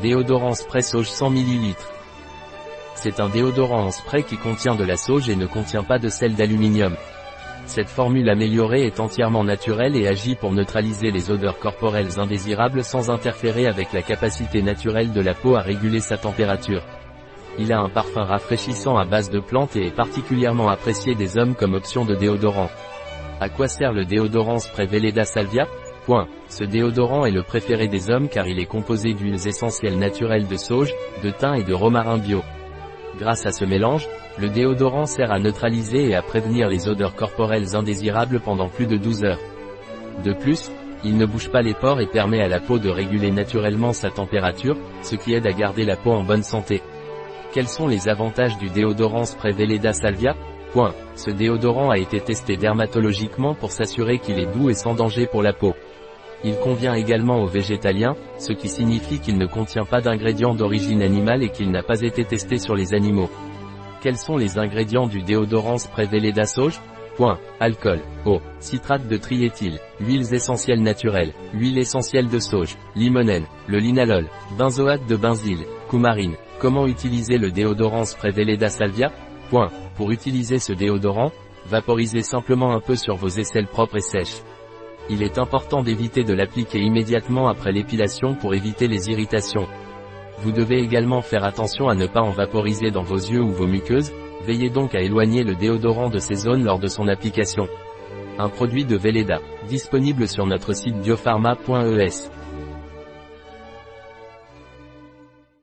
Déodorant spray sauge 100 ml. C'est un déodorant en spray qui contient de la sauge et ne contient pas de sel d'aluminium. Cette formule améliorée est entièrement naturelle et agit pour neutraliser les odeurs corporelles indésirables sans interférer avec la capacité naturelle de la peau à réguler sa température. Il a un parfum rafraîchissant à base de plantes et est particulièrement apprécié des hommes comme option de déodorant. À quoi sert le déodorant spray Veleda Salvia? Ce déodorant est le préféré des hommes car il est composé d'huiles essentielles naturelles de sauge, de thym et de romarin bio. Grâce à ce mélange, le déodorant sert à neutraliser et à prévenir les odeurs corporelles indésirables pendant plus de 12 heures. De plus, il ne bouge pas les pores et permet à la peau de réguler naturellement sa température, ce qui aide à garder la peau en bonne santé. Quels sont les avantages du déodorant spray Veleda Salvia? Ce déodorant a été testé dermatologiquement pour s'assurer qu'il est doux et sans danger pour la peau. Il convient également aux végétaliens, ce qui signifie qu'il ne contient pas d'ingrédients d'origine animale et qu'il n'a pas été testé sur les animaux. Quels sont les ingrédients du déodorant spray Sauge Point. Alcool, eau, citrate de triéthyl, huiles essentielles naturelles, huile essentielle de sauge, limonène, le linalol, benzoate de benzyle, coumarine. Comment utiliser le déodorant spray Veleda Salvia. Pour utiliser ce déodorant, vaporisez simplement un peu sur vos aisselles propres et sèches. Il est important d'éviter de l'appliquer immédiatement après l'épilation pour éviter les irritations. Vous devez également faire attention à ne pas en vaporiser dans vos yeux ou vos muqueuses, veillez donc à éloigner le déodorant de ces zones lors de son application. Un produit de Veleda, disponible sur notre site biopharma.es.